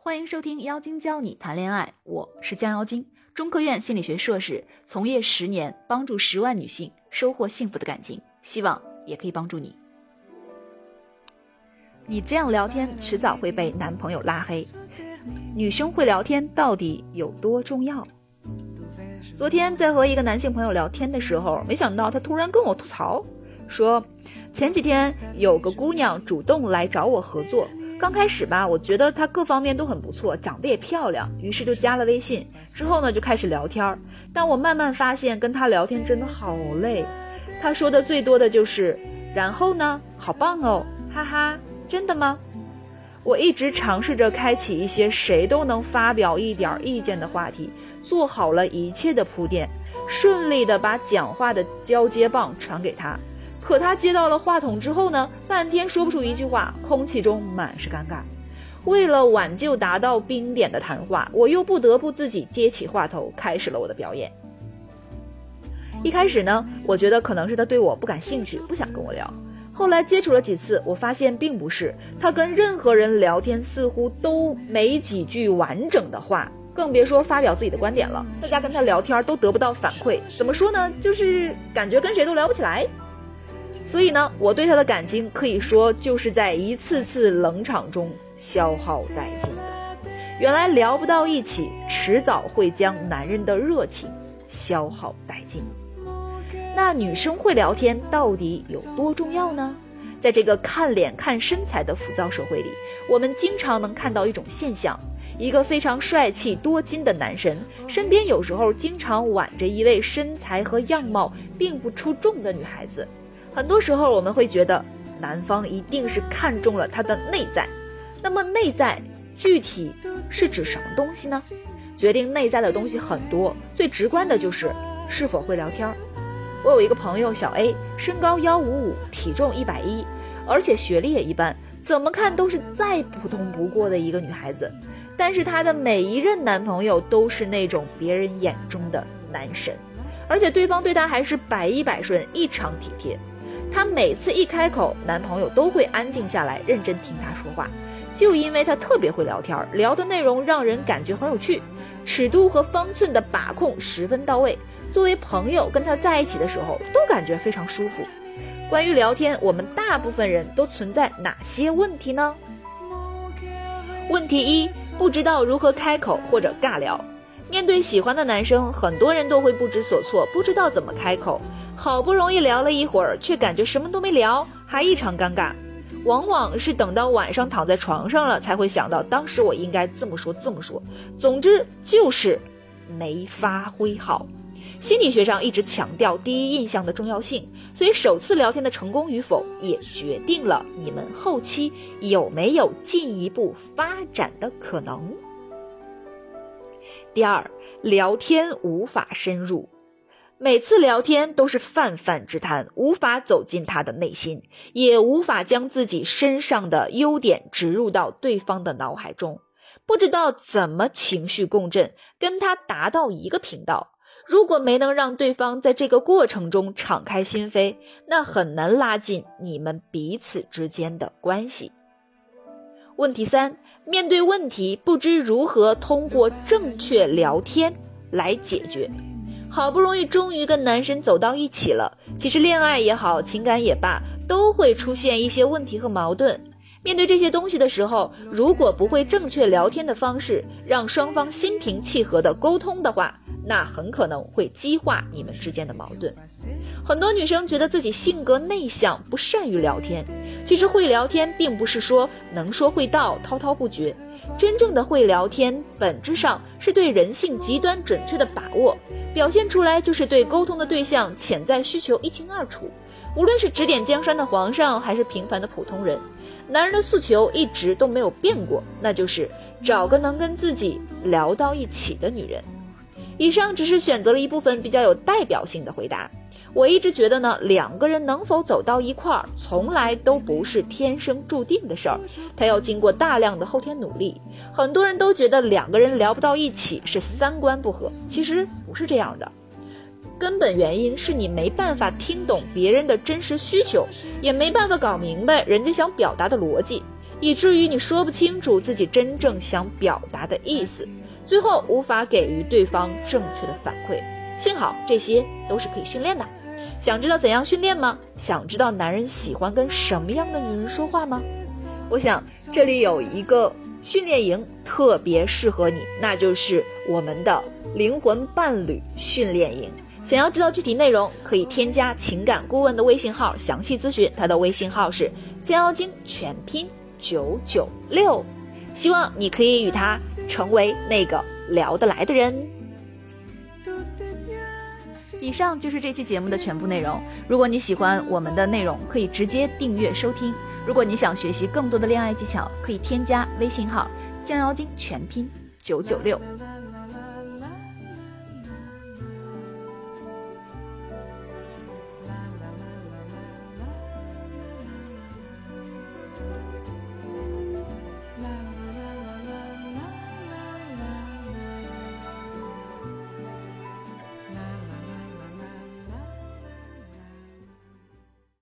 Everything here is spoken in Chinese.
欢迎收听妖精教你谈恋爱，我是江妖精，中科院心理学硕士，从业十年，帮助十万女性收获幸福的感情，希望也可以帮助你。你这样聊天，迟早会被男朋友拉黑。女生会聊天到底有多重要？昨天在和一个男性朋友聊天的时候，没想到他突然跟我吐槽，说前几天有个姑娘主动来找我合作。刚开始吧，我觉得她各方面都很不错，长得也漂亮，于是就加了微信。之后呢，就开始聊天。但我慢慢发现，跟她聊天真的好累。她说的最多的就是“然后呢，好棒哦，哈哈，真的吗？”我一直尝试着开启一些谁都能发表一点意见的话题，做好了一切的铺垫，顺利的把讲话的交接棒传给她。可他接到了话筒之后呢，半天说不出一句话，空气中满是尴尬。为了挽救达到冰点的谈话，我又不得不自己接起话头，开始了我的表演。一开始呢，我觉得可能是他对我不感兴趣，不想跟我聊。后来接触了几次，我发现并不是，他跟任何人聊天似乎都没几句完整的话，更别说发表自己的观点了。大家跟他聊天都得不到反馈，怎么说呢？就是感觉跟谁都聊不起来。所以呢，我对他的感情可以说就是在一次次冷场中消耗殆尽的。原来聊不到一起，迟早会将男人的热情消耗殆尽。那女生会聊天到底有多重要呢？在这个看脸看身材的浮躁社会里，我们经常能看到一种现象：一个非常帅气多金的男神身边，有时候经常挽着一位身材和样貌并不出众的女孩子。很多时候，我们会觉得男方一定是看中了他的内在。那么，内在具体是指什么东西呢？决定内在的东西很多，最直观的就是是否会聊天。我有一个朋友小 A，身高幺五五，体重一百一，而且学历也一般，怎么看都是再普通不过的一个女孩子。但是她的每一任男朋友都是那种别人眼中的男神，而且对方对她还是百依百顺，异常体贴。她每次一开口，男朋友都会安静下来，认真听她说话。就因为她特别会聊天，聊的内容让人感觉很有趣，尺度和方寸的把控十分到位。作为朋友跟她在一起的时候，都感觉非常舒服。关于聊天，我们大部分人都存在哪些问题呢？问题一：不知道如何开口或者尬聊。面对喜欢的男生，很多人都会不知所措，不知道怎么开口。好不容易聊了一会儿，却感觉什么都没聊，还异常尴尬。往往是等到晚上躺在床上了，才会想到当时我应该这么说这么说。总之就是没发挥好。心理学上一直强调第一印象的重要性，所以首次聊天的成功与否，也决定了你们后期有没有进一步发展的可能。第二，聊天无法深入。每次聊天都是泛泛之谈，无法走进他的内心，也无法将自己身上的优点植入到对方的脑海中，不知道怎么情绪共振，跟他达到一个频道。如果没能让对方在这个过程中敞开心扉，那很难拉近你们彼此之间的关系。问题三：面对问题，不知如何通过正确聊天来解决。好不容易终于跟男神走到一起了，其实恋爱也好，情感也罢，都会出现一些问题和矛盾。面对这些东西的时候，如果不会正确聊天的方式，让双方心平气和的沟通的话，那很可能会激化你们之间的矛盾。很多女生觉得自己性格内向，不善于聊天。其实会聊天，并不是说能说会道，滔滔不绝。真正的会聊天，本质上是对人性极端准确的把握，表现出来就是对沟通的对象潜在需求一清二楚。无论是指点江山的皇上，还是平凡的普通人，男人的诉求一直都没有变过，那就是找个能跟自己聊到一起的女人。以上只是选择了一部分比较有代表性的回答。我一直觉得呢，两个人能否走到一块儿，从来都不是天生注定的事儿，他要经过大量的后天努力。很多人都觉得两个人聊不到一起是三观不合，其实不是这样的，根本原因是你没办法听懂别人的真实需求，也没办法搞明白人家想表达的逻辑。以至于你说不清楚自己真正想表达的意思，最后无法给予对方正确的反馈。幸好这些都是可以训练的。想知道怎样训练吗？想知道男人喜欢跟什么样的女人说话吗？我想这里有一个训练营特别适合你，那就是我们的灵魂伴侣训练营。想要知道具体内容，可以添加情感顾问的微信号详细咨询。他的微信号是江妖精全拼九九六，希望你可以与他成为那个聊得来的人。以上就是这期节目的全部内容。如果你喜欢我们的内容，可以直接订阅收听。如果你想学习更多的恋爱技巧，可以添加微信号江妖精全拼九九六。